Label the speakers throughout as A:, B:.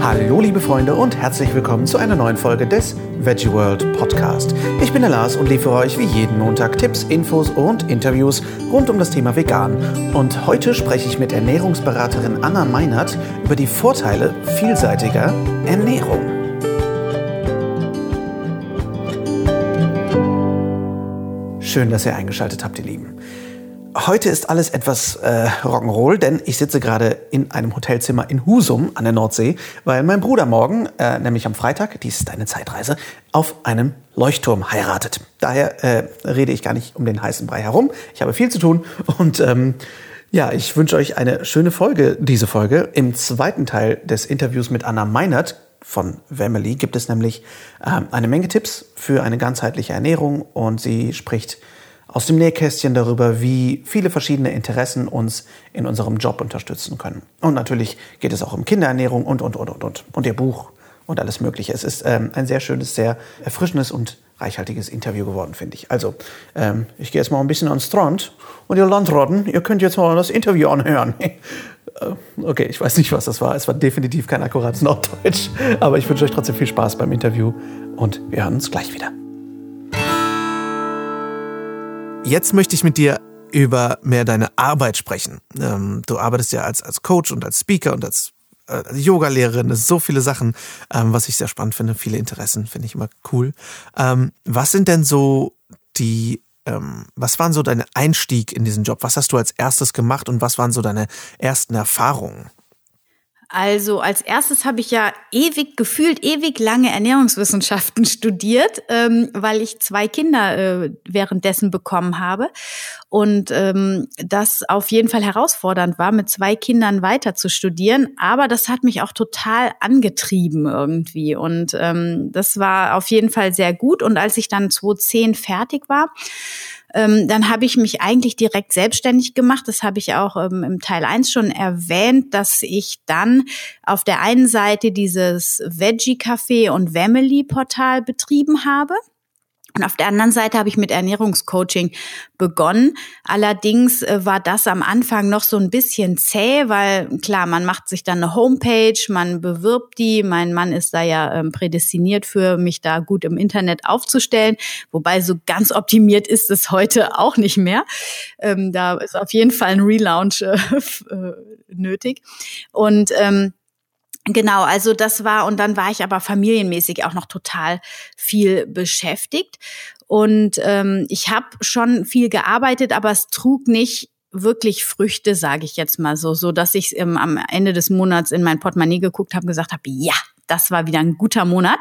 A: Hallo liebe Freunde und herzlich willkommen zu einer neuen Folge des Veggie World Podcast. Ich bin der Lars und liefere euch wie jeden Montag Tipps, Infos und Interviews rund um das Thema Vegan. Und heute spreche ich mit Ernährungsberaterin Anna Meinert über die Vorteile vielseitiger Ernährung. Schön, dass ihr eingeschaltet habt, ihr Lieben. Heute ist alles etwas äh, Rock'n'Roll, denn ich sitze gerade in einem Hotelzimmer in Husum an der Nordsee, weil mein Bruder morgen, äh, nämlich am Freitag, dies ist eine Zeitreise, auf einem Leuchtturm heiratet. Daher äh, rede ich gar nicht um den heißen Brei herum. Ich habe viel zu tun und ähm, ja, ich wünsche euch eine schöne Folge, diese Folge. Im zweiten Teil des Interviews mit Anna Meinert von Family gibt es nämlich äh, eine Menge Tipps für eine ganzheitliche Ernährung und sie spricht aus dem Nähkästchen darüber, wie viele verschiedene Interessen uns in unserem Job unterstützen können. Und natürlich geht es auch um Kinderernährung und, und, und, und, und. Und ihr Buch und alles Mögliche. Es ist ähm, ein sehr schönes, sehr erfrischendes und reichhaltiges Interview geworden, finde ich. Also, ähm, ich gehe jetzt mal ein bisschen ans Strand und ihr Landrodden, ihr könnt jetzt mal das Interview anhören. Äh, okay, ich weiß nicht, was das war. Es war definitiv kein akkurates Norddeutsch. Aber ich wünsche euch trotzdem viel Spaß beim Interview und wir hören uns gleich wieder. Jetzt möchte ich mit dir über mehr deine Arbeit sprechen. Ähm, du arbeitest ja als, als Coach und als Speaker und als äh, Yoga-Lehrerin. Das sind so viele Sachen, ähm, was ich sehr spannend finde. Viele Interessen finde ich immer cool. Ähm, was sind denn so die, ähm, was waren so deine Einstieg in diesen Job? Was hast du als erstes gemacht und was waren so deine ersten Erfahrungen?
B: Also als erstes habe ich ja ewig, gefühlt ewig lange Ernährungswissenschaften studiert, ähm, weil ich zwei Kinder äh, währenddessen bekommen habe. Und ähm, das auf jeden Fall herausfordernd war, mit zwei Kindern weiter zu studieren. Aber das hat mich auch total angetrieben irgendwie. Und ähm, das war auf jeden Fall sehr gut. Und als ich dann 2010 fertig war, ähm, dann habe ich mich eigentlich direkt selbstständig gemacht. Das habe ich auch ähm, im Teil 1 schon erwähnt, dass ich dann auf der einen Seite dieses Veggie Café und Family Portal betrieben habe. Und auf der anderen Seite habe ich mit Ernährungscoaching begonnen. Allerdings äh, war das am Anfang noch so ein bisschen zäh, weil klar, man macht sich dann eine Homepage, man bewirbt die. Mein Mann ist da ja ähm, prädestiniert für, mich da gut im Internet aufzustellen. Wobei so ganz optimiert ist es heute auch nicht mehr. Ähm, da ist auf jeden Fall ein Relaunch äh, äh nötig. Und ähm, Genau, also das war und dann war ich aber familienmäßig auch noch total viel beschäftigt und ähm, ich habe schon viel gearbeitet, aber es trug nicht wirklich Früchte, sage ich jetzt mal so, so dass ich ähm, am Ende des Monats in mein Portemonnaie geguckt habe, gesagt habe, ja, das war wieder ein guter Monat.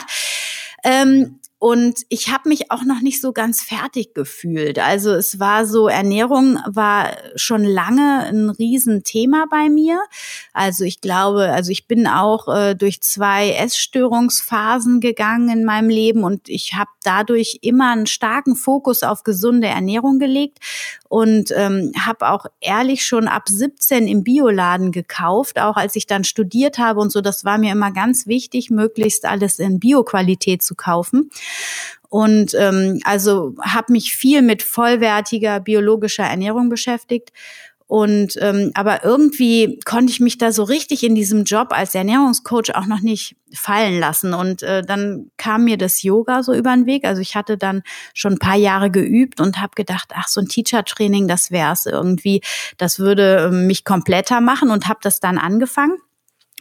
B: Ähm, und ich habe mich auch noch nicht so ganz fertig gefühlt. Also es war so, Ernährung war schon lange ein Riesenthema bei mir. Also ich glaube, also ich bin auch äh, durch zwei Essstörungsphasen gegangen in meinem Leben und ich habe dadurch immer einen starken Fokus auf gesunde Ernährung gelegt und ähm, habe auch ehrlich schon ab 17 im Bioladen gekauft, auch als ich dann studiert habe und so. Das war mir immer ganz wichtig, möglichst alles in Bioqualität zu kaufen. Und ähm, also habe mich viel mit vollwertiger biologischer Ernährung beschäftigt. Und ähm, aber irgendwie konnte ich mich da so richtig in diesem Job als Ernährungscoach auch noch nicht fallen lassen. Und äh, dann kam mir das Yoga so über den Weg. Also ich hatte dann schon ein paar Jahre geübt und habe gedacht, ach so ein Teacher-Training, das wär's irgendwie. Das würde äh, mich kompletter machen und habe das dann angefangen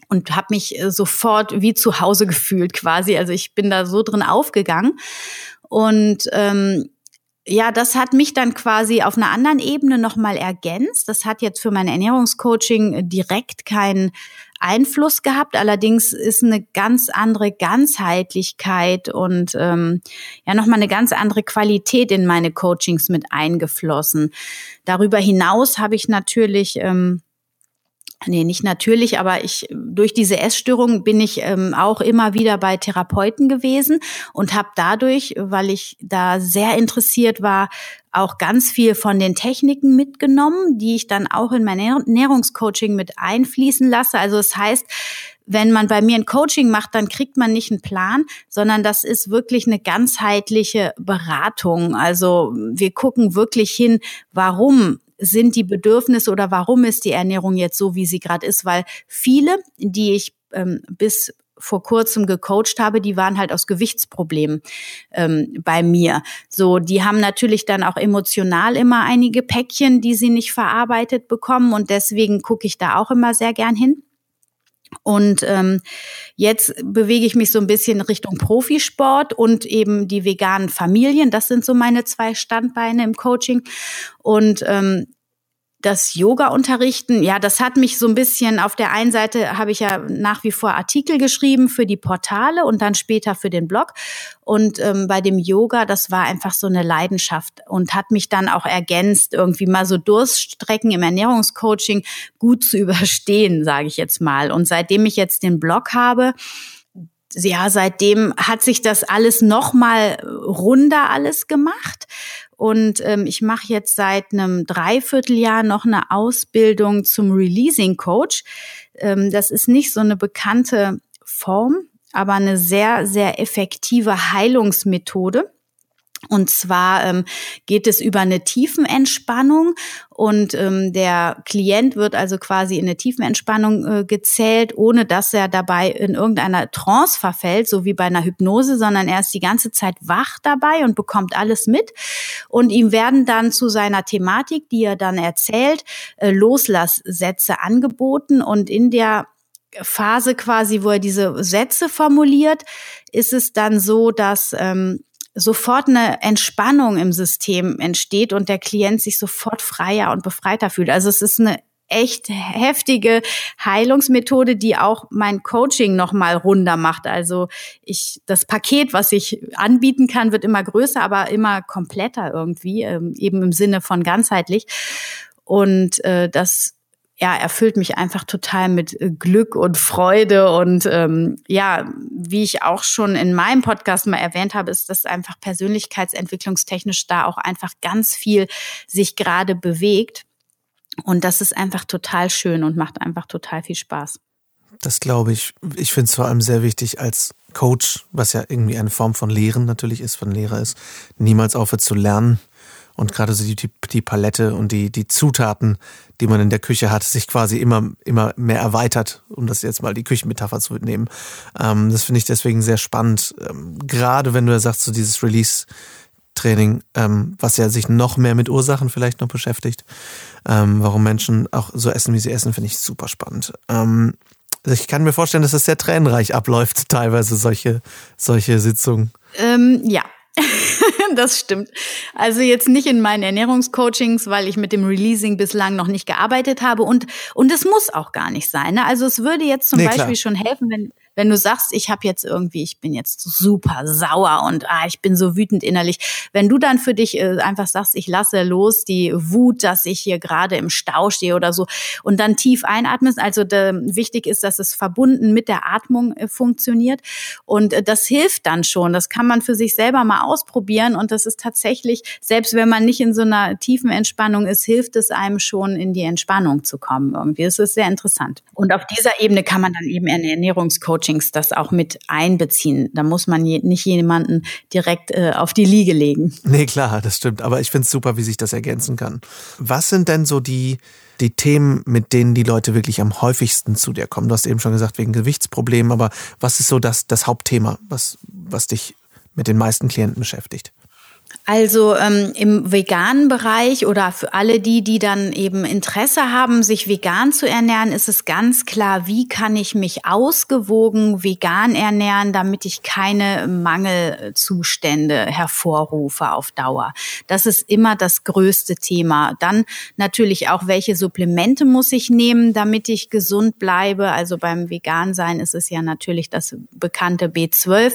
B: und habe mich äh, sofort wie zu Hause gefühlt quasi. Also ich bin da so drin aufgegangen und ähm, ja, das hat mich dann quasi auf einer anderen Ebene nochmal ergänzt. Das hat jetzt für mein Ernährungscoaching direkt keinen Einfluss gehabt. Allerdings ist eine ganz andere Ganzheitlichkeit und ähm, ja nochmal eine ganz andere Qualität in meine Coachings mit eingeflossen. Darüber hinaus habe ich natürlich ähm, Nee, nicht natürlich, aber ich durch diese Essstörung bin ich ähm, auch immer wieder bei Therapeuten gewesen und habe dadurch, weil ich da sehr interessiert war, auch ganz viel von den Techniken mitgenommen, die ich dann auch in mein Ernährungscoaching mit einfließen lasse. Also es das heißt, wenn man bei mir ein Coaching macht, dann kriegt man nicht einen Plan, sondern das ist wirklich eine ganzheitliche Beratung. Also wir gucken wirklich hin, warum sind die Bedürfnisse oder warum ist die Ernährung jetzt so, wie sie gerade ist? Weil viele, die ich ähm, bis vor kurzem gecoacht habe, die waren halt aus Gewichtsproblemen ähm, bei mir. So, die haben natürlich dann auch emotional immer einige Päckchen, die sie nicht verarbeitet bekommen und deswegen gucke ich da auch immer sehr gern hin. Und ähm, jetzt bewege ich mich so ein bisschen Richtung Profisport und eben die veganen Familien. Das sind so meine zwei Standbeine im Coaching. Und ähm, das Yoga unterrichten, ja, das hat mich so ein bisschen auf der einen Seite habe ich ja nach wie vor Artikel geschrieben für die Portale und dann später für den Blog. Und ähm, bei dem Yoga, das war einfach so eine Leidenschaft und hat mich dann auch ergänzt, irgendwie mal so Durststrecken im Ernährungscoaching gut zu überstehen, sage ich jetzt mal. Und seitdem ich jetzt den Blog habe, ja, seitdem hat sich das alles noch mal runder alles gemacht und ähm, ich mache jetzt seit einem Dreivierteljahr noch eine Ausbildung zum Releasing Coach. Ähm, das ist nicht so eine bekannte Form, aber eine sehr, sehr effektive Heilungsmethode. Und zwar ähm, geht es über eine Tiefenentspannung und ähm, der Klient wird also quasi in eine Tiefenentspannung äh, gezählt, ohne dass er dabei in irgendeiner Trance verfällt, so wie bei einer Hypnose, sondern er ist die ganze Zeit wach dabei und bekommt alles mit. Und ihm werden dann zu seiner Thematik, die er dann erzählt, äh, Loslasssätze angeboten und in der Phase quasi, wo er diese Sätze formuliert, ist es dann so, dass ähm, sofort eine Entspannung im System entsteht und der Klient sich sofort freier und befreiter fühlt. Also es ist eine echt heftige Heilungsmethode, die auch mein Coaching noch mal runder macht. Also ich das Paket, was ich anbieten kann, wird immer größer, aber immer kompletter irgendwie, ähm, eben im Sinne von ganzheitlich. Und äh, das ja, erfüllt mich einfach total mit äh, Glück und Freude. Und ähm, ja, wie ich auch schon in meinem Podcast mal erwähnt habe, ist das einfach persönlichkeitsentwicklungstechnisch da auch einfach ganz viel sich gerade bewegt. Und das ist einfach total schön und macht einfach total viel Spaß.
A: Das glaube ich. Ich finde es vor allem sehr wichtig als Coach, was ja irgendwie eine Form von Lehren natürlich ist, von Lehrer ist, niemals aufhört zu lernen und gerade so die, die Palette und die, die Zutaten, die man in der Küche hat, sich quasi immer, immer mehr erweitert, um das jetzt mal die Küchenmetapher zu nehmen. Ähm, das finde ich deswegen sehr spannend. Ähm, gerade wenn du ja sagst, so dieses Release, Training, ähm, was ja sich noch mehr mit Ursachen vielleicht noch beschäftigt. Ähm, warum Menschen auch so essen, wie sie essen, finde ich super spannend. Ähm, ich kann mir vorstellen, dass das sehr tränenreich abläuft, teilweise solche, solche Sitzungen.
B: Ähm, ja, das stimmt. Also jetzt nicht in meinen Ernährungscoachings, weil ich mit dem Releasing bislang noch nicht gearbeitet habe und und es muss auch gar nicht sein. Ne? Also es würde jetzt zum nee, Beispiel klar. schon helfen, wenn wenn du sagst, ich habe jetzt irgendwie, ich bin jetzt super sauer und ah, ich bin so wütend innerlich, wenn du dann für dich äh, einfach sagst, ich lasse los die Wut, dass ich hier gerade im Stau stehe oder so und dann tief einatmest, also de, wichtig ist, dass es verbunden mit der Atmung äh, funktioniert und äh, das hilft dann schon. Das kann man für sich selber mal ausprobieren und das ist tatsächlich, selbst wenn man nicht in so einer tiefen Entspannung ist, hilft es einem schon in die Entspannung zu kommen irgendwie. Es ist sehr interessant. Und auf dieser Ebene kann man dann eben in Ernährungscoaching Coachings das auch mit einbeziehen. Da muss man je, nicht jemanden direkt äh, auf die Liege legen.
A: Nee, klar, das stimmt. Aber ich finde es super, wie sich das ergänzen kann. Was sind denn so die, die Themen, mit denen die Leute wirklich am häufigsten zu dir kommen? Du hast eben schon gesagt, wegen Gewichtsproblemen, aber was ist so das, das Hauptthema, was, was dich mit den meisten Klienten beschäftigt?
B: Also ähm, im veganen Bereich oder für alle die, die dann eben Interesse haben, sich vegan zu ernähren, ist es ganz klar, wie kann ich mich ausgewogen vegan ernähren, damit ich keine Mangelzustände hervorrufe auf Dauer. Das ist immer das größte Thema. Dann natürlich auch, welche Supplemente muss ich nehmen, damit ich gesund bleibe. Also beim Vegansein ist es ja natürlich das bekannte B12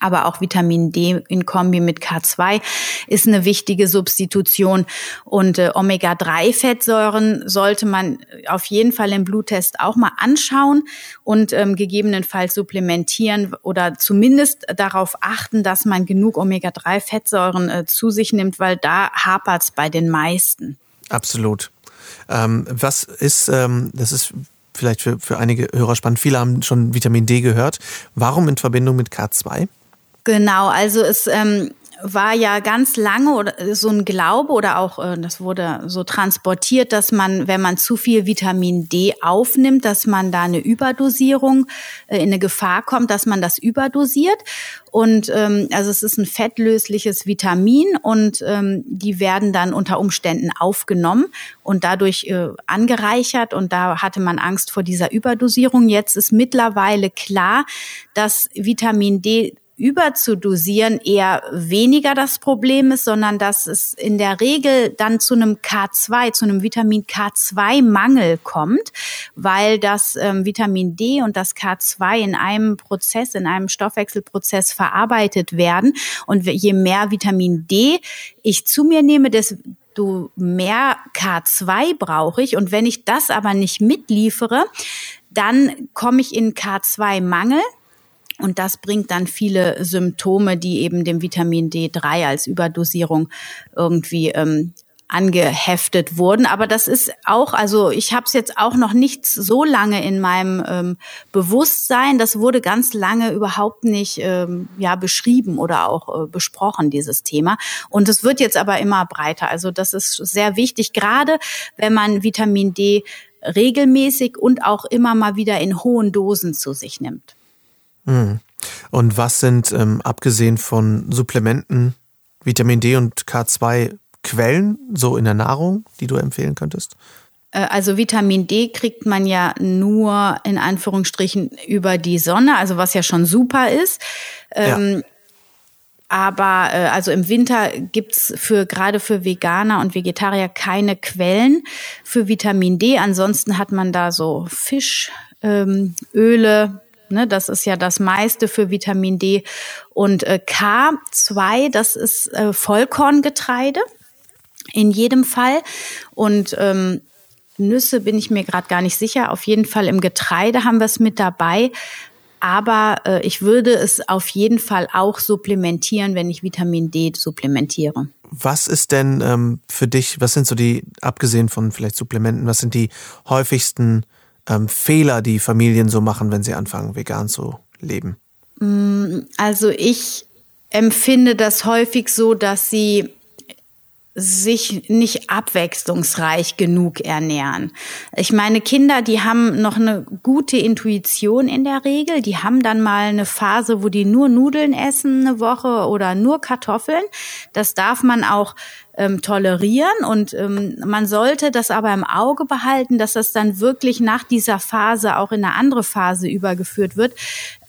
B: aber auch Vitamin D in Kombi mit K2 ist eine wichtige Substitution. Und äh, Omega-3-Fettsäuren sollte man auf jeden Fall im Bluttest auch mal anschauen und ähm, gegebenenfalls supplementieren oder zumindest darauf achten, dass man genug Omega-3-Fettsäuren äh, zu sich nimmt, weil da hapert's bei den meisten.
A: Absolut. Ähm, was ist, ähm, das ist vielleicht für, für einige Hörer spannend, viele haben schon Vitamin D gehört. Warum in Verbindung mit K2?
B: Genau, also es ähm, war ja ganz lange oder so ein Glaube oder auch äh, das wurde so transportiert, dass man, wenn man zu viel Vitamin D aufnimmt, dass man da eine Überdosierung äh, in eine Gefahr kommt, dass man das überdosiert. Und ähm, also es ist ein fettlösliches Vitamin und ähm, die werden dann unter Umständen aufgenommen und dadurch äh, angereichert. Und da hatte man Angst vor dieser Überdosierung. Jetzt ist mittlerweile klar, dass Vitamin D überzudosieren eher weniger das Problem ist, sondern dass es in der Regel dann zu einem K2, zu einem Vitamin K2-Mangel kommt, weil das ähm, Vitamin D und das K2 in einem Prozess, in einem Stoffwechselprozess verarbeitet werden. Und je mehr Vitamin D ich zu mir nehme, desto mehr K2 brauche ich. Und wenn ich das aber nicht mitliefere, dann komme ich in K2-Mangel. Und das bringt dann viele Symptome, die eben dem Vitamin D3 als Überdosierung irgendwie ähm, angeheftet wurden. Aber das ist auch, also ich habe es jetzt auch noch nicht so lange in meinem ähm, Bewusstsein. Das wurde ganz lange überhaupt nicht ähm, ja beschrieben oder auch äh, besprochen dieses Thema. Und es wird jetzt aber immer breiter. Also das ist sehr wichtig, gerade wenn man Vitamin D regelmäßig und auch immer mal wieder in hohen Dosen zu sich nimmt.
A: Hm. Und was sind, ähm, abgesehen von Supplementen, Vitamin D und K2 Quellen so in der Nahrung, die du empfehlen könntest?
B: Äh, also Vitamin D kriegt man ja nur in Anführungsstrichen über die Sonne, also was ja schon super ist. Ähm, ja. Aber äh, also im Winter gibt's für gerade für Veganer und Vegetarier keine Quellen für Vitamin D. Ansonsten hat man da so Fischöle, ähm, Öle, Ne, das ist ja das meiste für Vitamin D. Und äh, K2, das ist äh, Vollkorngetreide in jedem Fall. Und ähm, Nüsse bin ich mir gerade gar nicht sicher. Auf jeden Fall im Getreide haben wir es mit dabei. Aber äh, ich würde es auf jeden Fall auch supplementieren, wenn ich Vitamin D supplementiere.
A: Was ist denn ähm, für dich, was sind so die, abgesehen von vielleicht Supplementen, was sind die häufigsten ähm, Fehler, die Familien so machen, wenn sie anfangen, vegan zu leben?
B: Mm, also ich empfinde das häufig so, dass sie sich nicht abwechslungsreich genug ernähren. Ich meine, Kinder, die haben noch eine gute Intuition in der Regel. Die haben dann mal eine Phase, wo die nur Nudeln essen eine Woche oder nur Kartoffeln. Das darf man auch ähm, tolerieren und ähm, man sollte das aber im Auge behalten, dass das dann wirklich nach dieser Phase auch in eine andere Phase übergeführt wird.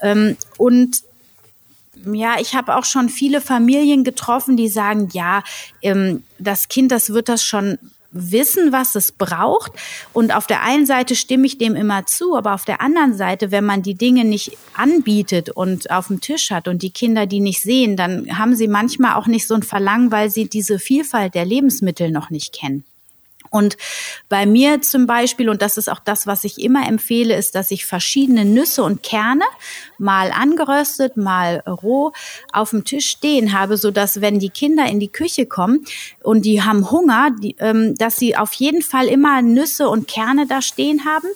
B: Ähm, und ja, ich habe auch schon viele Familien getroffen, die sagen, ja, ähm, das Kind, das wird das schon wissen, was es braucht. Und auf der einen Seite stimme ich dem immer zu, aber auf der anderen Seite, wenn man die Dinge nicht anbietet und auf dem Tisch hat und die Kinder die nicht sehen, dann haben sie manchmal auch nicht so ein Verlangen, weil sie diese Vielfalt der Lebensmittel noch nicht kennen. Und bei mir zum Beispiel, und das ist auch das, was ich immer empfehle, ist, dass ich verschiedene Nüsse und Kerne mal angeröstet, mal roh auf dem Tisch stehen habe, so dass wenn die Kinder in die Küche kommen und die haben Hunger, die, ähm, dass sie auf jeden Fall immer Nüsse und Kerne da stehen haben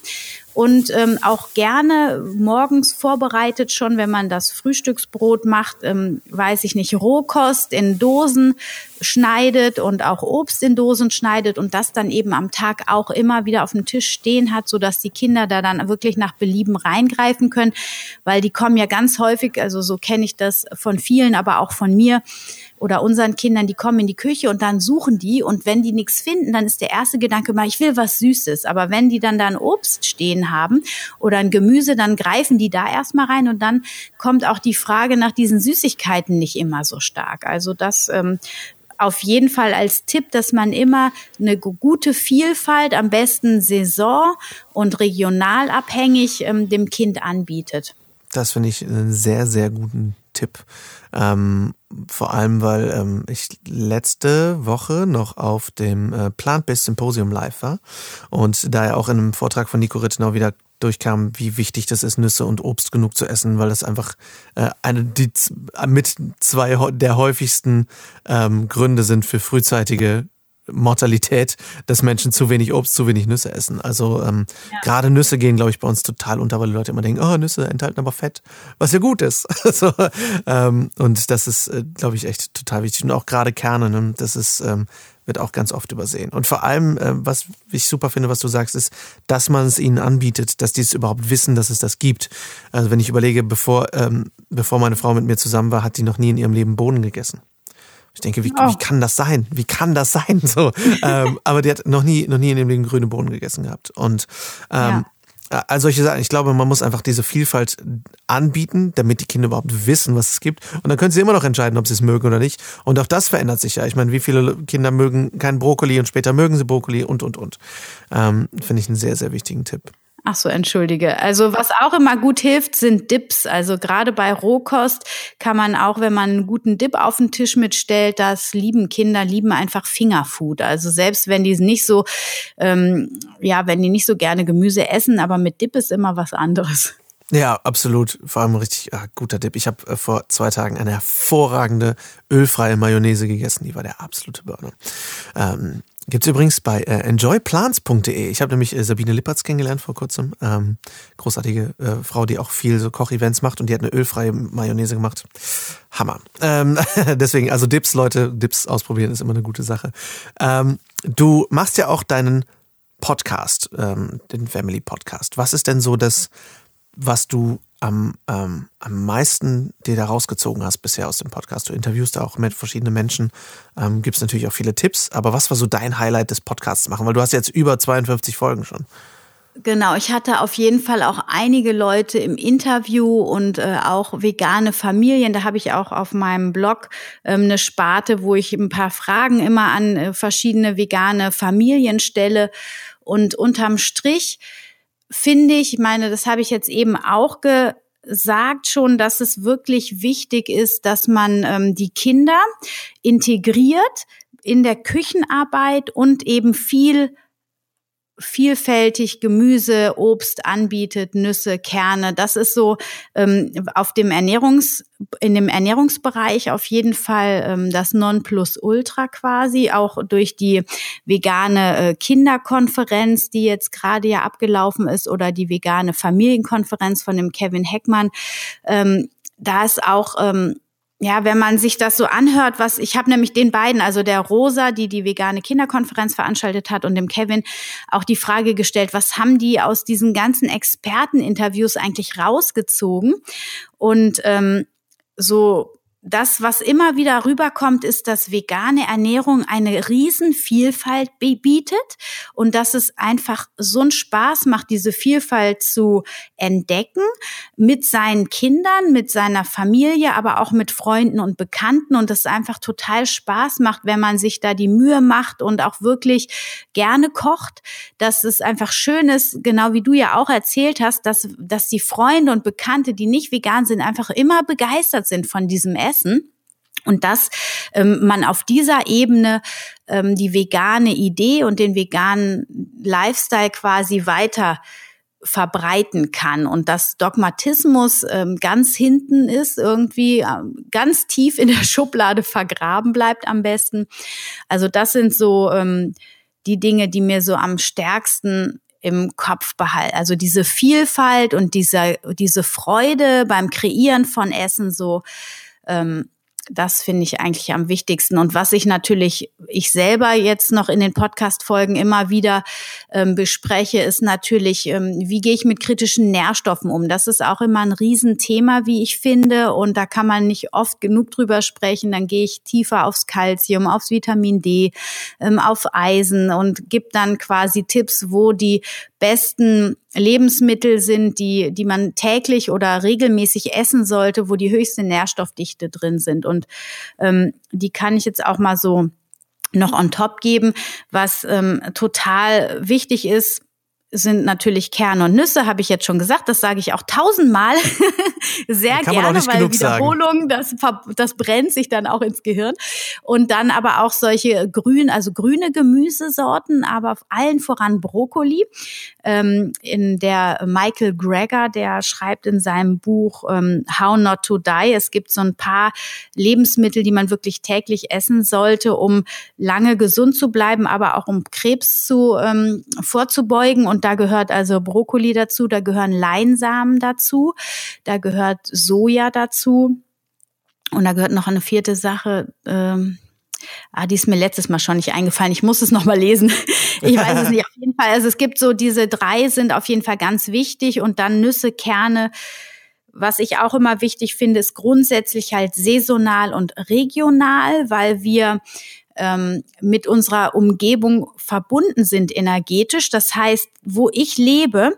B: und ähm, auch gerne morgens vorbereitet schon, wenn man das Frühstücksbrot macht, ähm, weiß ich nicht, Rohkost in Dosen schneidet und auch Obst in Dosen schneidet und das dann eben am Tag auch immer wieder auf dem Tisch stehen hat, so dass die Kinder da dann wirklich nach Belieben reingreifen können, weil die kommen ja ganz häufig, also so kenne ich das von vielen, aber auch von mir, oder unseren Kindern, die kommen in die Küche und dann suchen die und wenn die nichts finden, dann ist der erste Gedanke mal, ich will was Süßes. Aber wenn die dann da ein Obst stehen haben oder ein Gemüse, dann greifen die da erstmal rein und dann kommt auch die Frage nach diesen Süßigkeiten nicht immer so stark. Also das ähm, auf jeden Fall als Tipp, dass man immer eine gute Vielfalt, am besten saison- und regional abhängig ähm, dem Kind anbietet.
A: Das finde ich einen sehr, sehr guten Tipp. Ähm, vor allem, weil ähm, ich letzte Woche noch auf dem äh, Plant-Based Symposium live war und da ja auch in einem Vortrag von Nico Rittenau wieder durchkam, wie wichtig das ist, Nüsse und Obst genug zu essen, weil das einfach äh, eine die mit zwei der häufigsten ähm, Gründe sind für frühzeitige Mortalität, dass Menschen zu wenig Obst, zu wenig Nüsse essen. Also ähm, ja. gerade Nüsse gehen, glaube ich, bei uns total unter, weil die Leute immer denken, oh, Nüsse enthalten aber Fett, was ja gut ist. also, ähm, und das ist, äh, glaube ich, echt total wichtig. Und auch gerade Kerne, ne? das ist, ähm, wird auch ganz oft übersehen. Und vor allem, äh, was ich super finde, was du sagst, ist, dass man es ihnen anbietet, dass die es überhaupt wissen, dass es das gibt. Also wenn ich überlege, bevor, ähm, bevor meine Frau mit mir zusammen war, hat die noch nie in ihrem Leben Bohnen gegessen. Ich denke, wie, oh. wie kann das sein? Wie kann das sein? So, ähm, aber die hat noch nie, noch nie in ihrem Leben grüne Bohnen gegessen gehabt. Und ähm, ja. all solche Sachen. Ich glaube, man muss einfach diese Vielfalt anbieten, damit die Kinder überhaupt wissen, was es gibt. Und dann können sie immer noch entscheiden, ob sie es mögen oder nicht. Und auch das verändert sich ja. Ich meine, wie viele Kinder mögen keinen Brokkoli und später mögen sie Brokkoli und, und, und. Ähm, Finde ich einen sehr, sehr wichtigen Tipp.
B: Ach so, entschuldige. Also was auch immer gut hilft, sind Dips. Also gerade bei Rohkost kann man auch, wenn man einen guten Dip auf den Tisch mitstellt, das lieben Kinder, lieben einfach Fingerfood. Also selbst wenn die nicht so, ähm, ja, wenn die nicht so gerne Gemüse essen, aber mit Dip ist immer was anderes.
A: Ja, absolut. Vor allem richtig ah, guter Dip. Ich habe äh, vor zwei Tagen eine hervorragende ölfreie Mayonnaise gegessen. Die war der absolute Burner. Ähm, Gibt es übrigens bei äh, enjoyplants.de. Ich habe nämlich äh, Sabine Lippertz kennengelernt vor kurzem. Ähm, großartige äh, Frau, die auch viel so Kochevents macht und die hat eine ölfreie Mayonnaise gemacht. Hammer. Ähm, deswegen, also Dips, Leute, Dips ausprobieren ist immer eine gute Sache. Ähm, du machst ja auch deinen Podcast, ähm, den Family Podcast. Was ist denn so das, was du am, ähm, am meisten dir da rausgezogen hast bisher aus dem Podcast? Du interviewst auch mit verschiedenen Menschen, ähm, gibst natürlich auch viele Tipps, aber was war so dein Highlight des Podcasts machen? Weil du hast jetzt über 52 Folgen schon.
B: Genau, ich hatte auf jeden Fall auch einige Leute im Interview und äh, auch vegane Familien. Da habe ich auch auf meinem Blog ähm, eine Sparte, wo ich ein paar Fragen immer an äh, verschiedene vegane Familien stelle. Und unterm Strich finde ich, meine, das habe ich jetzt eben auch gesagt schon, dass es wirklich wichtig ist, dass man ähm, die Kinder integriert in der Küchenarbeit und eben viel vielfältig Gemüse, Obst anbietet, Nüsse, Kerne. Das ist so ähm, auf dem Ernährungs in dem Ernährungsbereich auf jeden Fall ähm, das Nonplusultra quasi, auch durch die vegane äh, Kinderkonferenz, die jetzt gerade ja abgelaufen ist, oder die vegane Familienkonferenz von dem Kevin Heckmann. Ähm, da ist auch ähm, ja, wenn man sich das so anhört, was ich habe nämlich den beiden, also der Rosa, die die vegane Kinderkonferenz veranstaltet hat, und dem Kevin auch die Frage gestellt, was haben die aus diesen ganzen Experteninterviews eigentlich rausgezogen? Und ähm, so das, was immer wieder rüberkommt, ist, dass vegane Ernährung eine Riesenvielfalt bietet und dass es einfach so einen Spaß macht, diese Vielfalt zu entdecken mit seinen Kindern, mit seiner Familie, aber auch mit Freunden und Bekannten und das einfach total Spaß macht, wenn man sich da die Mühe macht und auch wirklich gerne kocht, dass es einfach schön ist, genau wie du ja auch erzählt hast, dass, dass die Freunde und Bekannte, die nicht vegan sind, einfach immer begeistert sind von diesem Essen essen. Und dass ähm, man auf dieser Ebene ähm, die vegane Idee und den veganen Lifestyle quasi weiter verbreiten kann und dass Dogmatismus ähm, ganz hinten ist, irgendwie ähm, ganz tief in der Schublade vergraben bleibt am besten. Also das sind so ähm, die Dinge, die mir so am stärksten im Kopf behalten. Also diese Vielfalt und diese, diese Freude beim Kreieren von Essen so ähm, das finde ich eigentlich am wichtigsten. Und was ich natürlich, ich selber jetzt noch in den Podcast-Folgen immer wieder ähm, bespreche, ist natürlich, ähm, wie gehe ich mit kritischen Nährstoffen um? Das ist auch immer ein Riesenthema, wie ich finde. Und da kann man nicht oft genug drüber sprechen. Dann gehe ich tiefer aufs Kalzium, aufs Vitamin D, ähm, auf Eisen und gebe dann quasi Tipps, wo die besten Lebensmittel sind, die, die man täglich oder regelmäßig essen sollte, wo die höchste Nährstoffdichte drin sind. Und ähm, die kann ich jetzt auch mal so noch on top geben, was ähm, total wichtig ist, sind natürlich Kerne und Nüsse, habe ich jetzt schon gesagt. Das sage ich auch tausendmal sehr gerne, weil Wiederholung, das, das brennt sich dann auch ins Gehirn. Und dann aber auch solche grün, also grüne Gemüsesorten, aber allen voran Brokkoli. Ähm, in der Michael Greger, der schreibt in seinem Buch ähm, How Not to Die, es gibt so ein paar Lebensmittel, die man wirklich täglich essen sollte, um lange gesund zu bleiben, aber auch um Krebs zu ähm, vorzubeugen. Und da gehört also Brokkoli dazu, da gehören Leinsamen dazu, da gehört Soja dazu und da gehört noch eine vierte Sache. Ähm, Ah, die ist mir letztes Mal schon nicht eingefallen. Ich muss es noch mal lesen. Ich weiß es nicht. Auf jeden Fall. Also es gibt so diese drei sind auf jeden Fall ganz wichtig und dann Nüsse, Kerne. Was ich auch immer wichtig finde, ist grundsätzlich halt saisonal und regional, weil wir ähm, mit unserer Umgebung verbunden sind energetisch. Das heißt, wo ich lebe,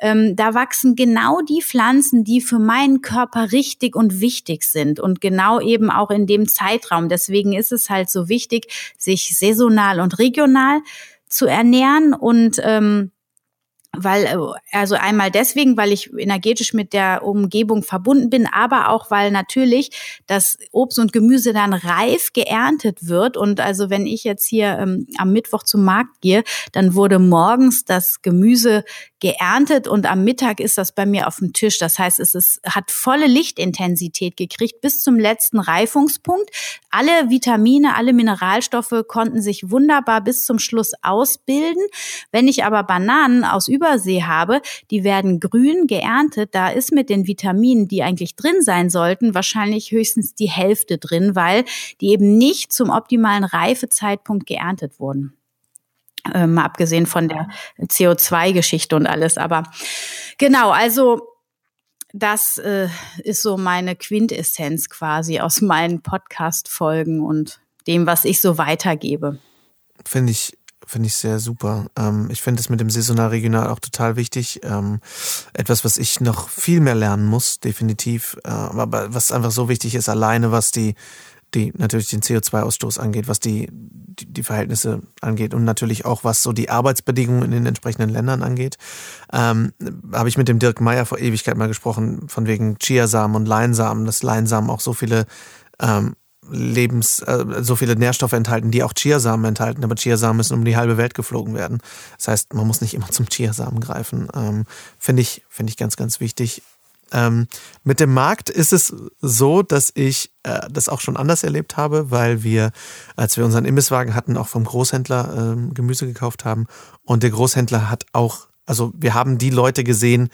B: ähm, da wachsen genau die Pflanzen, die für meinen Körper richtig und wichtig sind und genau eben auch in dem Zeitraum. Deswegen ist es halt so wichtig, sich saisonal und regional zu ernähren und ähm, weil äh, also einmal deswegen, weil ich energetisch mit der Umgebung verbunden bin, aber auch weil natürlich das Obst und Gemüse dann reif geerntet wird und also wenn ich jetzt hier ähm, am Mittwoch zum Markt gehe, dann wurde morgens das Gemüse geerntet und am Mittag ist das bei mir auf dem Tisch. Das heißt, es ist, hat volle Lichtintensität gekriegt bis zum letzten Reifungspunkt. Alle Vitamine, alle Mineralstoffe konnten sich wunderbar bis zum Schluss ausbilden. Wenn ich aber Bananen aus Übersee habe, die werden grün geerntet. Da ist mit den Vitaminen, die eigentlich drin sein sollten, wahrscheinlich höchstens die Hälfte drin, weil die eben nicht zum optimalen Reifezeitpunkt geerntet wurden. Äh, mal abgesehen von der CO2-Geschichte und alles. Aber genau, also das äh, ist so meine Quintessenz quasi aus meinen Podcast-Folgen und dem, was ich so weitergebe.
A: Finde ich Finde ich sehr super. Ähm, ich finde es mit dem saisonal regional auch total wichtig. Ähm, etwas, was ich noch viel mehr lernen muss, definitiv. Äh, aber was einfach so wichtig ist, alleine was die, die natürlich den CO2-Ausstoß angeht, was die, die, die, Verhältnisse angeht und natürlich auch was so die Arbeitsbedingungen in den entsprechenden Ländern angeht. Ähm, Habe ich mit dem Dirk Meyer vor Ewigkeit mal gesprochen, von wegen Chiasamen und Leinsamen, dass Leinsamen auch so viele ähm, Lebens, äh, so viele Nährstoffe enthalten, die auch Chiasamen enthalten. Aber Chiasamen müssen um die halbe Welt geflogen werden. Das heißt, man muss nicht immer zum Chiasamen greifen. Ähm, Finde ich, finde ich ganz, ganz wichtig. Ähm, mit dem Markt ist es so, dass ich äh, das auch schon anders erlebt habe, weil wir, als wir unseren Imbisswagen hatten, auch vom Großhändler äh, Gemüse gekauft haben. Und der Großhändler hat auch also wir haben die Leute gesehen,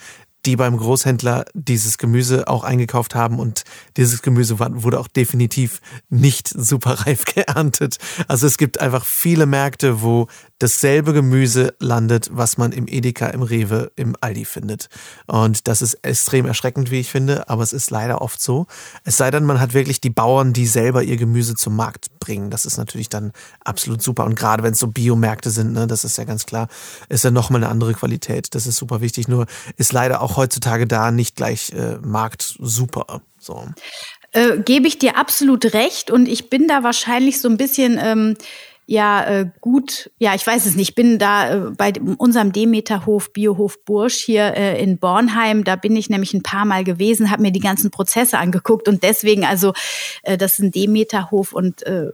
A: die beim Großhändler dieses Gemüse auch eingekauft haben und dieses Gemüse wurde auch definitiv nicht super reif geerntet. Also es gibt einfach viele Märkte, wo dasselbe Gemüse landet, was man im Edeka, im Rewe, im Aldi findet. Und das ist extrem erschreckend, wie ich finde, aber es ist leider oft so. Es sei denn, man hat wirklich die Bauern, die selber ihr Gemüse zum Markt bringen. Das ist natürlich dann absolut super. Und gerade wenn es so Biomärkte sind, ne, das ist ja ganz klar, ist ja nochmal eine andere Qualität. Das ist super wichtig. Nur ist leider auch heutzutage da nicht gleich äh, Markt super. So.
B: Äh, Gebe ich dir absolut recht und ich bin da wahrscheinlich so ein bisschen ähm, ja äh, gut, ja, ich weiß es nicht, ich bin da äh, bei unserem Demeterhof, Biohof Bursch hier äh, in Bornheim, da bin ich nämlich ein paar Mal gewesen, habe mir die ganzen Prozesse angeguckt und deswegen, also äh, das ist ein Demeterhof und äh,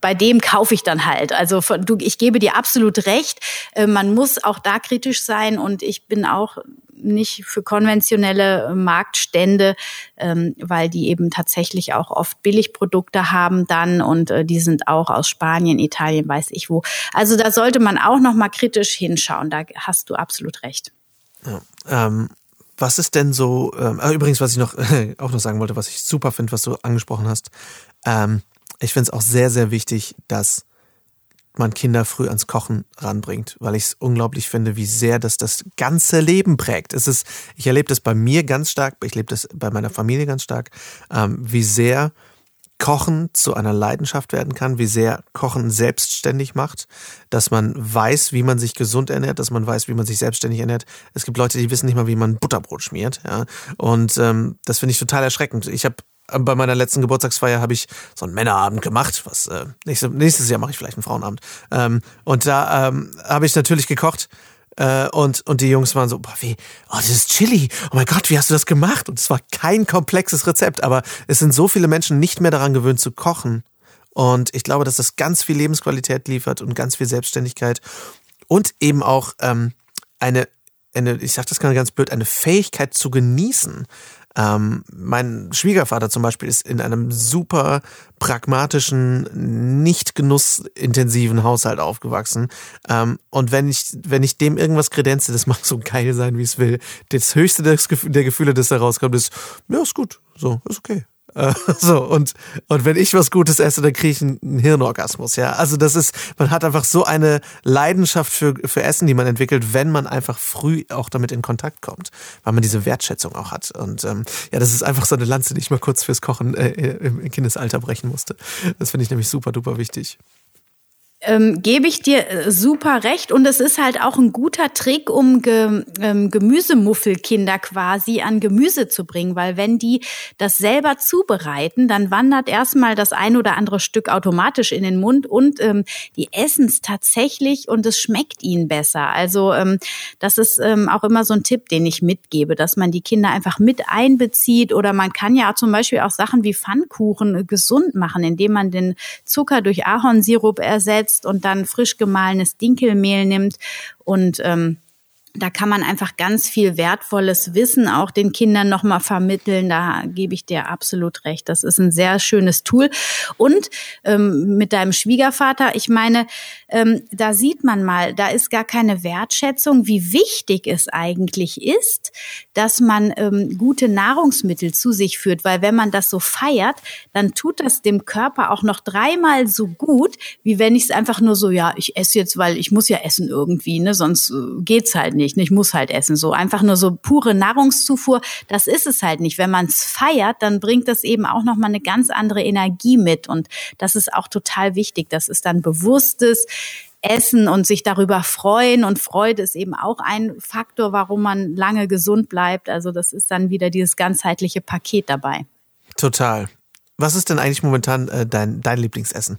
B: bei dem kaufe ich dann halt. Also von, du, ich gebe dir absolut recht, äh, man muss auch da kritisch sein und ich bin auch nicht für konventionelle äh, Marktstände, ähm, weil die eben tatsächlich auch oft Billigprodukte haben dann und äh, die sind auch aus Spanien, Italien, weiß ich wo. Also da sollte man auch noch mal kritisch hinschauen. Da hast du absolut recht.
A: Ja, ähm, was ist denn so? Ähm, ah, übrigens, was ich noch auch noch sagen wollte, was ich super finde, was du angesprochen hast. Ähm, ich finde es auch sehr, sehr wichtig, dass man Kinder früh ans Kochen ranbringt, weil ich es unglaublich finde, wie sehr das das ganze Leben prägt. Es ist, ich erlebe das bei mir ganz stark, ich erlebe das bei meiner Familie ganz stark, ähm, wie sehr Kochen zu einer Leidenschaft werden kann, wie sehr Kochen selbstständig macht, dass man weiß, wie man sich gesund ernährt, dass man weiß, wie man sich selbstständig ernährt. Es gibt Leute, die wissen nicht mal, wie man Butterbrot schmiert. Ja? Und ähm, das finde ich total erschreckend. Ich habe bei meiner letzten Geburtstagsfeier habe ich so einen Männerabend gemacht, was äh, nächstes, nächstes Jahr mache ich vielleicht einen Frauenabend. Ähm, und da ähm, habe ich natürlich gekocht Äh, und, und die Jungs waren so, boah, wie, oh, das ist Chili. Oh mein Gott, wie hast du das gemacht? Und es war kein komplexes Rezept, aber es sind so viele Menschen nicht mehr daran gewöhnt zu kochen. Und ich glaube, dass das ganz viel Lebensqualität liefert und ganz viel Selbstständigkeit und eben auch ähm, eine, eine, ich sag das ganz blöd, eine Fähigkeit zu genießen. Ähm, mein Schwiegervater zum Beispiel ist in einem super pragmatischen, nicht genussintensiven Haushalt aufgewachsen. Ähm, und wenn ich, wenn ich dem irgendwas kredenze, das mag so geil sein, wie es will. Das höchste der Gefühle, das da rauskommt, ist, ja, ist gut. So, ist okay. So, und, und wenn ich was Gutes esse, dann kriege ich einen Hirnorgasmus, ja. Also das ist, man hat einfach so eine Leidenschaft für, für Essen, die man entwickelt, wenn man einfach früh auch damit in Kontakt kommt, weil man diese Wertschätzung auch hat. Und ähm, ja, das ist einfach so eine Lanze, die ich mal kurz fürs Kochen äh, im Kindesalter brechen musste. Das finde ich nämlich super duper wichtig
B: ähm, gebe ich dir äh, super recht. Und es ist halt auch ein guter Trick, um Ge ähm, Gemüsemuffelkinder quasi an Gemüse zu bringen. Weil wenn die das selber zubereiten, dann wandert erstmal das ein oder andere Stück automatisch in den Mund und ähm, die essen es tatsächlich und es schmeckt ihnen besser. Also ähm, das ist ähm, auch immer so ein Tipp, den ich mitgebe, dass man die Kinder einfach mit einbezieht. Oder man kann ja zum Beispiel auch Sachen wie Pfannkuchen äh, gesund machen, indem man den Zucker durch Ahornsirup ersetzt ersetzt und dann frisch gemahlenes Dinkelmehl nimmt und ähm, da kann man einfach ganz viel wertvolles Wissen auch den Kindern nochmal vermitteln. Da gebe ich dir absolut recht. Das ist ein sehr schönes Tool. Und ähm, mit deinem Schwiegervater, ich meine, ähm, da sieht man mal, da ist gar keine Wertschätzung, wie wichtig es eigentlich ist, dass man ähm, gute Nahrungsmittel zu sich führt. Weil wenn man das so feiert, dann tut das dem Körper auch noch dreimal so gut, wie wenn ich es einfach nur so, ja, ich esse jetzt, weil ich muss ja essen irgendwie, ne? sonst äh, geht's halt nicht nicht. Ich muss halt essen. So einfach nur so pure Nahrungszufuhr, das ist es halt nicht. Wenn man es feiert, dann bringt das eben auch nochmal eine ganz andere Energie mit. Und das ist auch total wichtig. Das ist dann bewusstes Essen und sich darüber freuen. Und Freude ist eben auch ein Faktor, warum man lange gesund bleibt. Also das ist dann wieder dieses ganzheitliche Paket dabei.
A: Total. Was ist denn eigentlich momentan äh, dein, dein Lieblingsessen?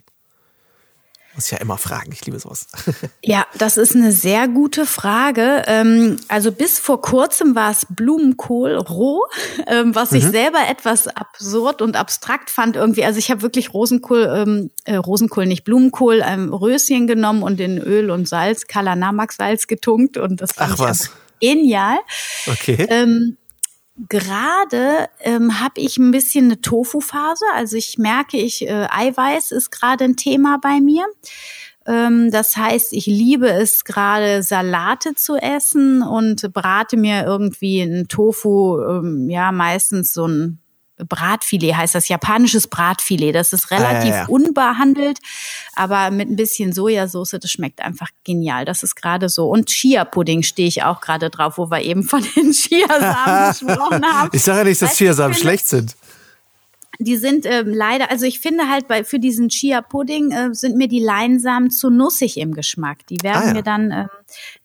A: Muss ich ja immer fragen, ich liebe sowas.
B: Ja, das ist eine sehr gute Frage. Ähm, also bis vor kurzem war es Blumenkohl roh, ähm, was ich mhm. selber etwas absurd und abstrakt fand irgendwie. Also ich habe wirklich Rosenkohl, ähm, äh, Rosenkohl nicht Blumenkohl, Röschen genommen und in Öl und Salz, Kalanamak-Salz getunkt und das fand
A: Ach was.
B: genial.
A: Okay.
B: Ähm, Gerade ähm, habe ich ein bisschen eine Tofu-Phase. Also ich merke, ich äh, Eiweiß ist gerade ein Thema bei mir. Ähm, das heißt, ich liebe es gerade Salate zu essen und brate mir irgendwie ein Tofu, ähm, ja meistens so ein Bratfilet heißt das, japanisches Bratfilet. Das ist relativ ah, ja, ja. unbehandelt, aber mit ein bisschen Sojasauce, das schmeckt einfach genial. Das ist gerade so. Und Chia-Pudding stehe ich auch gerade drauf, wo wir eben von den Chiasamen gesprochen haben.
A: Ich sage ja nicht, dass Chiasamen schlecht sind.
B: Die sind ähm, leider, also ich finde halt bei für diesen Chia-Pudding äh, sind mir die Leinsamen zu nussig im Geschmack. Die werden ah, ja. mir dann, ähm,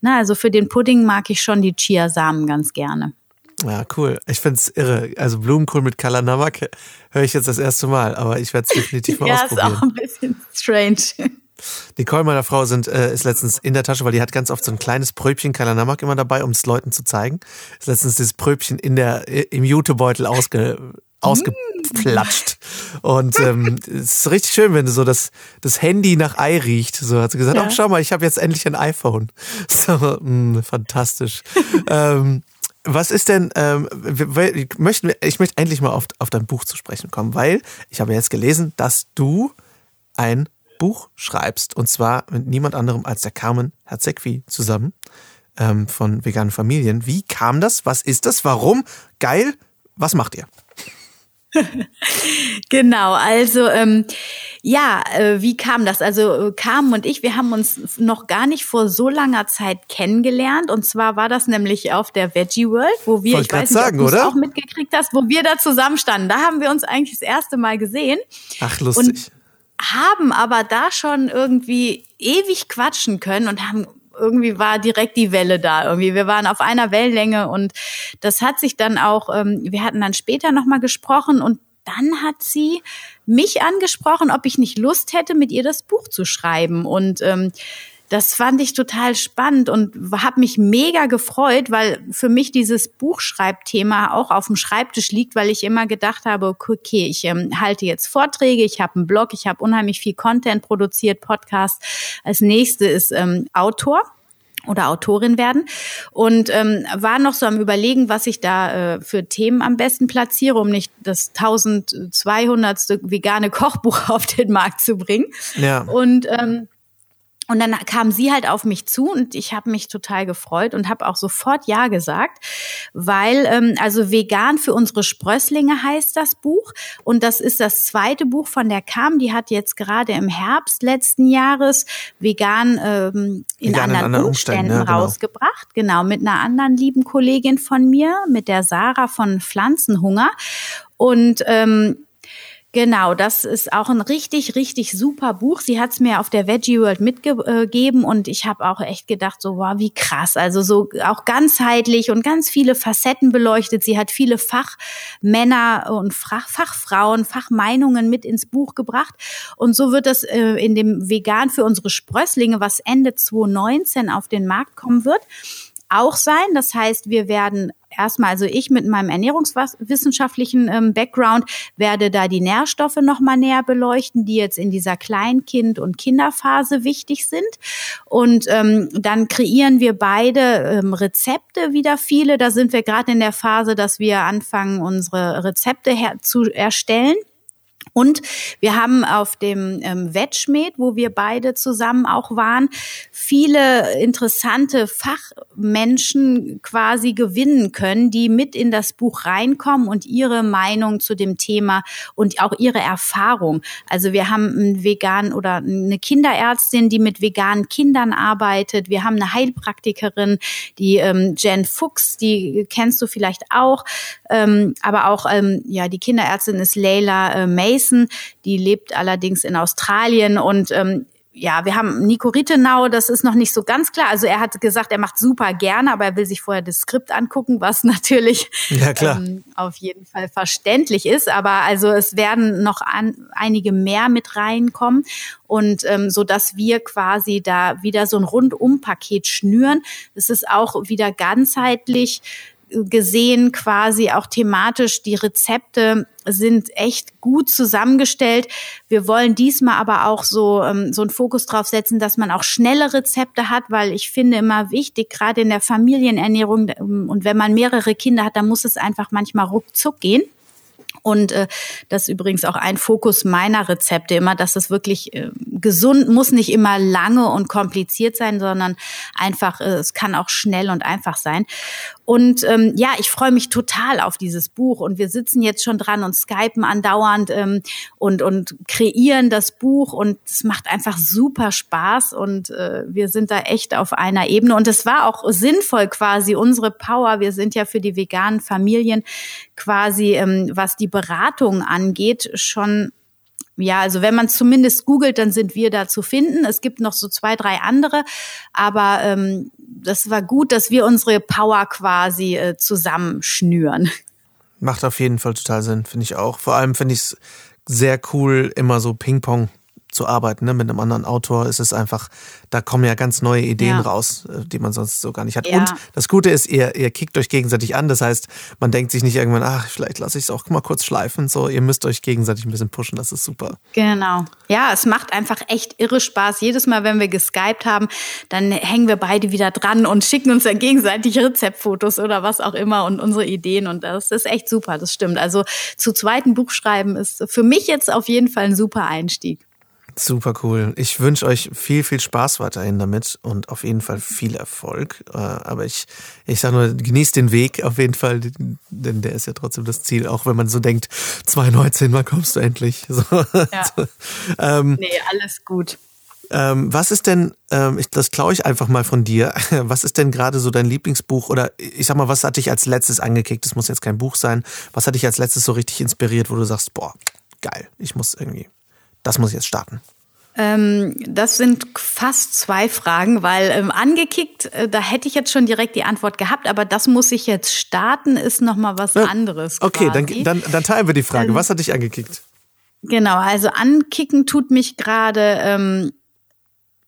B: na, also für den Pudding mag ich schon die Chiasamen ganz gerne.
A: Ja, cool. Ich find's irre. Also Blumenkohl mit Kalanamak höre ich jetzt das erste Mal, aber ich werde es definitiv mal ja, ausprobieren. Ja, ist auch ein bisschen strange. Nicole, meiner Frau, sind, äh, ist letztens in der Tasche, weil die hat ganz oft so ein kleines Pröbchen Kalanamak immer dabei, um es Leuten zu zeigen. Ist letztens dieses Pröbchen in der, im Jutebeutel ausge, ausgeplatscht. Und ähm, es ist richtig schön, wenn du so das, das Handy nach Ei riecht. So hat sie gesagt, ja. oh, schau mal, ich habe jetzt endlich ein iPhone. So, mh, fantastisch. ähm, was ist denn, ähm, ich, möchte, ich möchte endlich mal auf, auf dein Buch zu sprechen kommen, weil ich habe jetzt gelesen, dass du ein Buch schreibst und zwar mit niemand anderem als der Carmen Herzegwi zusammen ähm, von veganen Familien. Wie kam das? Was ist das? Warum? Geil. Was macht ihr?
B: genau, also ähm, ja, äh, wie kam das? Also äh, Carmen und ich, wir haben uns noch gar nicht vor so langer Zeit kennengelernt. Und zwar war das nämlich auf der Veggie World, wo wir,
A: Wollt ich weiß nicht, sagen, ob
B: du auch mitgekriegt hast, wo wir da zusammenstanden. Da haben wir uns eigentlich das erste Mal gesehen.
A: Ach, lustig.
B: Und haben aber da schon irgendwie ewig quatschen können und haben irgendwie war direkt die Welle da irgendwie. Wir waren auf einer Wellenlänge und das hat sich dann auch, ähm, wir hatten dann später nochmal gesprochen und dann hat sie mich angesprochen, ob ich nicht Lust hätte, mit ihr das Buch zu schreiben. Und ähm, das fand ich total spannend und habe mich mega gefreut, weil für mich dieses Buchschreibthema auch auf dem Schreibtisch liegt, weil ich immer gedacht habe, okay, ich ähm, halte jetzt Vorträge, ich habe einen Blog, ich habe unheimlich viel Content produziert, Podcast. Als nächste ist ähm, Autor oder Autorin werden und ähm, war noch so am überlegen, was ich da äh, für Themen am besten platziere, um nicht das 1200. vegane Kochbuch auf den Markt zu bringen. Ja. Und ähm, und dann kam sie halt auf mich zu und ich habe mich total gefreut und habe auch sofort Ja gesagt, weil ähm, also vegan für unsere Sprösslinge heißt das Buch und das ist das zweite Buch von der Kam. Die hat jetzt gerade im Herbst letzten Jahres vegan ähm, in vegan anderen, anderen Umständen, Umständen ja, genau. rausgebracht, genau mit einer anderen lieben Kollegin von mir, mit der Sarah von Pflanzenhunger und ähm, Genau, das ist auch ein richtig, richtig super Buch. Sie hat es mir auf der Veggie World mitgegeben und ich habe auch echt gedacht, so wow, wie krass. Also so auch ganzheitlich und ganz viele Facetten beleuchtet. Sie hat viele Fachmänner und Fachfrauen, Fachmeinungen mit ins Buch gebracht. Und so wird das äh, in dem Vegan für unsere Sprösslinge, was Ende 2019 auf den Markt kommen wird, auch sein. Das heißt, wir werden erstmal, also ich mit meinem ernährungswissenschaftlichen ähm, Background werde da die Nährstoffe nochmal näher beleuchten, die jetzt in dieser Kleinkind- und Kinderphase wichtig sind. Und ähm, dann kreieren wir beide ähm, Rezepte wieder viele. Da sind wir gerade in der Phase, dass wir anfangen, unsere Rezepte zu erstellen. Und wir haben auf dem ähm, Wetschmed, wo wir beide zusammen auch waren, viele interessante Fachmenschen quasi gewinnen können, die mit in das Buch reinkommen und ihre Meinung zu dem Thema und auch ihre Erfahrung. Also wir haben einen vegan oder eine Kinderärztin, die mit veganen Kindern arbeitet. Wir haben eine Heilpraktikerin, die ähm, Jen Fuchs, die kennst du vielleicht auch. Ähm, aber auch ähm, ja die Kinderärztin ist Leila äh, Mason Mason, die lebt allerdings in Australien und ähm, ja, wir haben Nico Rittenau, das ist noch nicht so ganz klar. Also er hat gesagt, er macht super gerne, aber er will sich vorher das Skript angucken, was natürlich ja, ähm, auf jeden Fall verständlich ist. Aber also es werden noch an, einige mehr mit reinkommen und ähm, so dass wir quasi da wieder so ein Rundum-Paket schnüren. Es ist auch wieder ganzheitlich gesehen quasi auch thematisch. Die Rezepte sind echt gut zusammengestellt. Wir wollen diesmal aber auch so, ähm, so einen Fokus drauf setzen, dass man auch schnelle Rezepte hat, weil ich finde immer wichtig, gerade in der Familienernährung ähm, und wenn man mehrere Kinder hat, dann muss es einfach manchmal ruckzuck gehen. Und äh, das ist übrigens auch ein Fokus meiner Rezepte immer, dass es wirklich äh, gesund muss nicht immer lange und kompliziert sein, sondern einfach, äh, es kann auch schnell und einfach sein. Und ähm, ja, ich freue mich total auf dieses Buch und wir sitzen jetzt schon dran und skypen andauernd ähm, und, und kreieren das Buch und es macht einfach super Spaß und äh, wir sind da echt auf einer Ebene und es war auch sinnvoll quasi unsere Power. Wir sind ja für die veganen Familien quasi, ähm, was die Beratung angeht, schon ja, also wenn man zumindest googelt, dann sind wir da zu finden. Es gibt noch so zwei, drei andere, aber ähm, das war gut, dass wir unsere Power quasi äh, zusammenschnüren.
A: Macht auf jeden Fall total Sinn, finde ich auch. Vor allem finde ich es sehr cool, immer so Ping-Pong zu arbeiten. Ne? Mit einem anderen Autor ist es einfach, da kommen ja ganz neue Ideen ja. raus, äh, die man sonst so gar nicht hat. Ja. Und das Gute ist, ihr, ihr kickt euch gegenseitig an. Das heißt, man denkt sich nicht irgendwann, ach, vielleicht lasse ich es auch mal kurz schleifen. So, ihr müsst euch gegenseitig ein bisschen pushen. Das ist super.
B: Genau. Ja, es macht einfach echt irre Spaß. Jedes Mal, wenn wir geskypt haben, dann hängen wir beide wieder dran und schicken uns dann gegenseitig Rezeptfotos oder was auch immer und unsere Ideen. Und das ist echt super. Das stimmt. Also zu zweiten Buchschreiben ist für mich jetzt auf jeden Fall ein super Einstieg.
A: Super cool. Ich wünsche euch viel, viel Spaß weiterhin damit und auf jeden Fall viel Erfolg. Äh, aber ich, ich sage nur, genießt den Weg auf jeden Fall, denn der ist ja trotzdem das Ziel, auch wenn man so denkt, 2019, wann kommst du endlich? So. Ja.
B: ähm, nee, alles gut.
A: Ähm, was ist denn, ähm, ich, das klaue ich einfach mal von dir, was ist denn gerade so dein Lieblingsbuch oder ich sag mal, was hat dich als letztes angekickt? Das muss jetzt kein Buch sein. Was hat dich als letztes so richtig inspiriert, wo du sagst, boah, geil, ich muss irgendwie das muss ich jetzt starten?
B: Ähm, das sind fast zwei Fragen, weil ähm, angekickt, äh, da hätte ich jetzt schon direkt die Antwort gehabt, aber das muss ich jetzt starten, ist nochmal was anderes.
A: Okay, dann, dann, dann, teilen wir die Frage. Ähm, was hat dich angekickt?
B: Genau, also ankicken tut mich gerade ähm,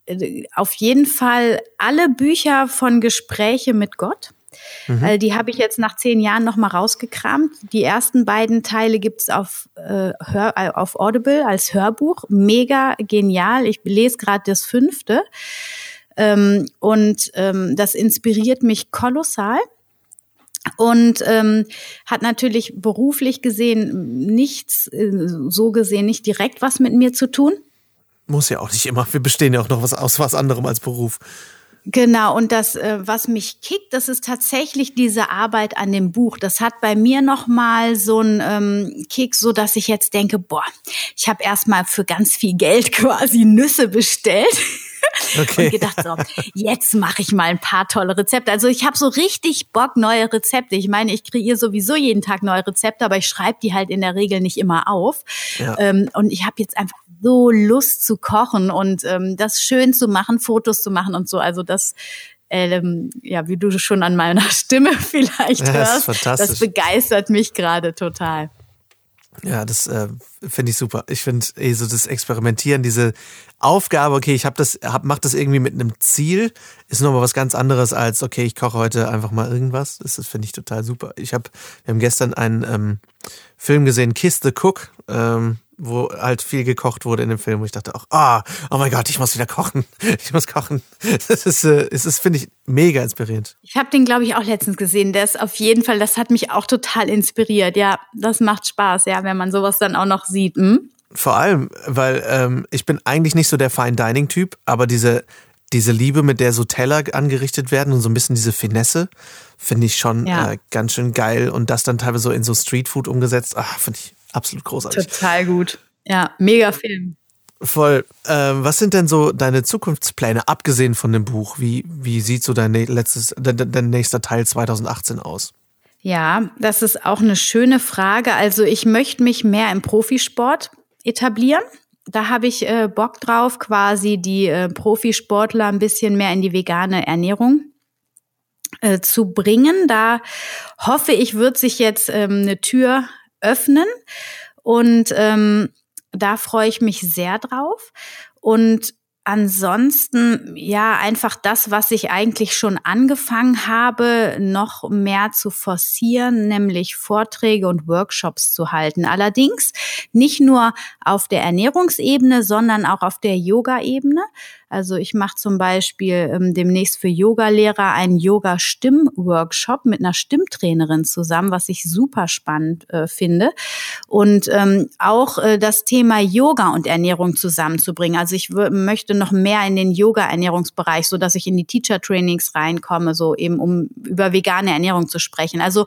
B: äh, auf jeden Fall alle Bücher von Gespräche mit Gott. Mhm. Äh, die habe ich jetzt nach zehn Jahren nochmal rausgekramt. Die ersten beiden Teile gibt's auf, äh, Hör, äh, auf Audible als Hörbuch. Mega genial. Ich lese gerade das fünfte. Ähm, und ähm, das inspiriert mich kolossal und ähm, hat natürlich beruflich gesehen nichts, äh, so gesehen nicht direkt was mit mir zu tun.
A: Muss ja auch nicht immer. Wir bestehen ja auch noch was aus was anderem als Beruf.
B: Genau, und das, äh, was mich kickt, das ist tatsächlich diese Arbeit an dem Buch. Das hat bei mir nochmal so einen ähm, Kick, so dass ich jetzt denke, boah, ich habe erstmal für ganz viel Geld quasi Nüsse bestellt. Okay. und gedacht, so, jetzt mache ich mal ein paar tolle Rezepte. Also ich habe so richtig Bock, neue Rezepte. Ich meine, ich kreiere sowieso jeden Tag neue Rezepte, aber ich schreibe die halt in der Regel nicht immer auf. Ja. Ähm, und ich habe jetzt einfach so Lust zu kochen und ähm, das schön zu machen, Fotos zu machen und so. Also das ähm, ja, wie du schon an meiner Stimme vielleicht ja, hörst, das, das begeistert mich gerade total.
A: Ja, das äh, finde ich super. Ich finde eh so das Experimentieren, diese Aufgabe, okay, ich habe das, hab, mach das irgendwie mit einem Ziel, ist nochmal was ganz anderes als, okay, ich koche heute einfach mal irgendwas. Das, das finde ich total super. Ich habe, wir haben gestern einen ähm, Film gesehen, Kiss the Cook. Ähm, wo halt viel gekocht wurde in dem Film, wo ich dachte auch, ah, oh mein Gott, ich muss wieder kochen. Ich muss kochen. Das ist, äh, es ist finde ich, mega inspirierend.
B: Ich habe den, glaube ich, auch letztens gesehen. Der ist auf jeden Fall, das hat mich auch total inspiriert. Ja, das macht Spaß, ja, wenn man sowas dann auch noch sieht. Hm?
A: Vor allem, weil ähm, ich bin eigentlich nicht so der Fine Dining Typ, aber diese diese Liebe, mit der so Teller angerichtet werden und so ein bisschen diese Finesse, finde ich schon ja. äh, ganz schön geil. Und das dann teilweise so in so Streetfood umgesetzt, finde ich absolut großartig.
B: Total gut. Ja, mega Film.
A: Voll. Ähm, was sind denn so deine Zukunftspläne, abgesehen von dem Buch? Wie, wie sieht so dein, letztes, dein, dein nächster Teil 2018 aus?
B: Ja, das ist auch eine schöne Frage. Also ich möchte mich mehr im Profisport etablieren. Da habe ich äh, Bock drauf, quasi die äh, Profisportler ein bisschen mehr in die vegane Ernährung äh, zu bringen. Da hoffe ich, wird sich jetzt ähm, eine Tür öffnen. Und ähm, da freue ich mich sehr drauf. Und ansonsten, ja, einfach das, was ich eigentlich schon angefangen habe, noch mehr zu forcieren, nämlich Vorträge und Workshops zu halten. Allerdings nicht nur auf der Ernährungsebene, sondern auch auf der Yoga-Ebene. Also ich mache zum Beispiel ähm, demnächst für Yogalehrer einen Yoga-Stimm-Workshop mit einer Stimmtrainerin zusammen, was ich super spannend äh, finde. Und ähm, auch äh, das Thema Yoga und Ernährung zusammenzubringen. Also ich möchte noch mehr in den Yoga-Ernährungsbereich, so dass ich in die Teacher-Trainings reinkomme, so eben um über vegane Ernährung zu sprechen. Also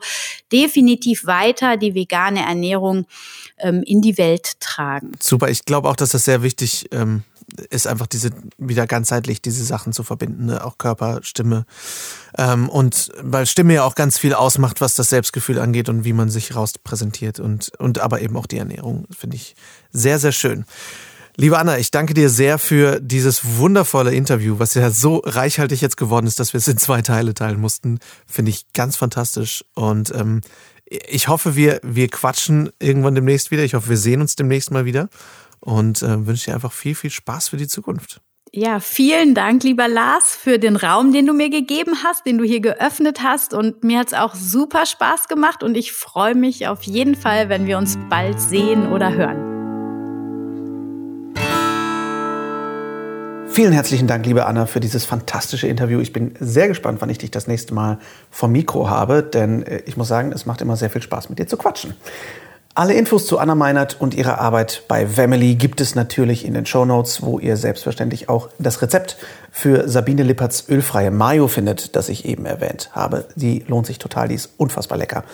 B: definitiv weiter die vegane Ernährung ähm, in die Welt tragen.
A: Super, ich glaube auch, dass das sehr wichtig ähm, ist einfach diese, wieder ganzheitlich diese Sachen zu verbinden, ne? auch Körper, Stimme. Ähm, und weil Stimme ja auch ganz viel ausmacht, was das Selbstgefühl angeht und wie man sich raus präsentiert und, und aber eben auch die Ernährung, finde ich sehr, sehr schön. Liebe Anna, ich danke dir sehr für dieses wundervolle Interview, was ja so reichhaltig jetzt geworden ist, dass wir es in zwei Teile teilen mussten. Finde ich ganz fantastisch. Und ähm, ich hoffe, wir, wir quatschen irgendwann demnächst wieder. Ich hoffe, wir sehen uns demnächst mal wieder und äh, wünsche dir einfach viel, viel Spaß für die Zukunft.
B: Ja, vielen Dank, lieber Lars, für den Raum, den du mir gegeben hast, den du hier geöffnet hast. Und mir hat es auch super Spaß gemacht und ich freue mich auf jeden Fall, wenn wir uns bald sehen oder hören.
A: Vielen herzlichen Dank, liebe Anna, für dieses fantastische Interview. Ich bin sehr gespannt, wann ich dich das nächste Mal vom Mikro habe, denn äh, ich muss sagen, es macht immer sehr viel Spaß, mit dir zu quatschen. Alle Infos zu Anna Meinert und ihrer Arbeit bei Family gibt es natürlich in den Show Notes, wo ihr selbstverständlich auch das Rezept für Sabine Lipperts ölfreie Mayo findet, das ich eben erwähnt habe. Die lohnt sich total, die ist unfassbar lecker.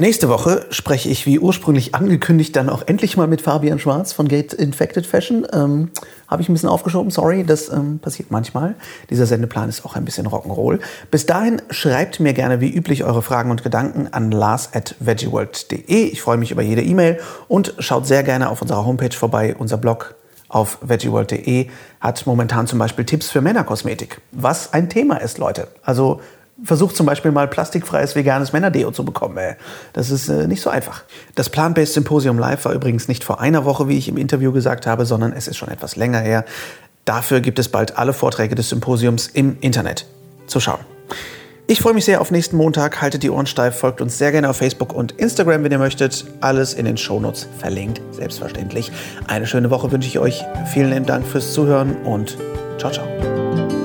A: Nächste Woche spreche ich, wie ursprünglich angekündigt, dann auch endlich mal mit Fabian Schwarz von Gate Infected Fashion. Ähm, Habe ich ein bisschen aufgeschoben, sorry, das ähm, passiert manchmal. Dieser Sendeplan ist auch ein bisschen Rock'n'Roll. Bis dahin schreibt mir gerne wie üblich eure Fragen und Gedanken an lars at veggieworld.de. Ich freue mich über jede E-Mail und schaut sehr gerne auf unserer Homepage vorbei. Unser Blog auf veggieworld.de hat momentan zum Beispiel Tipps für Männerkosmetik, was ein Thema ist, Leute. Also versucht zum Beispiel mal plastikfreies veganes Männerdeo zu bekommen. Ey. Das ist äh, nicht so einfach. Das Plant-Based Symposium Live war übrigens nicht vor einer Woche, wie ich im Interview gesagt habe, sondern es ist schon etwas länger her. Dafür gibt es bald alle Vorträge des Symposiums im Internet zu schauen. Ich freue mich sehr auf nächsten Montag. Haltet die Ohren steif, folgt uns sehr gerne auf Facebook und Instagram, wenn ihr möchtet. Alles in den Shownotes verlinkt, selbstverständlich. Eine schöne Woche wünsche ich euch. Vielen Dank fürs Zuhören und ciao, ciao.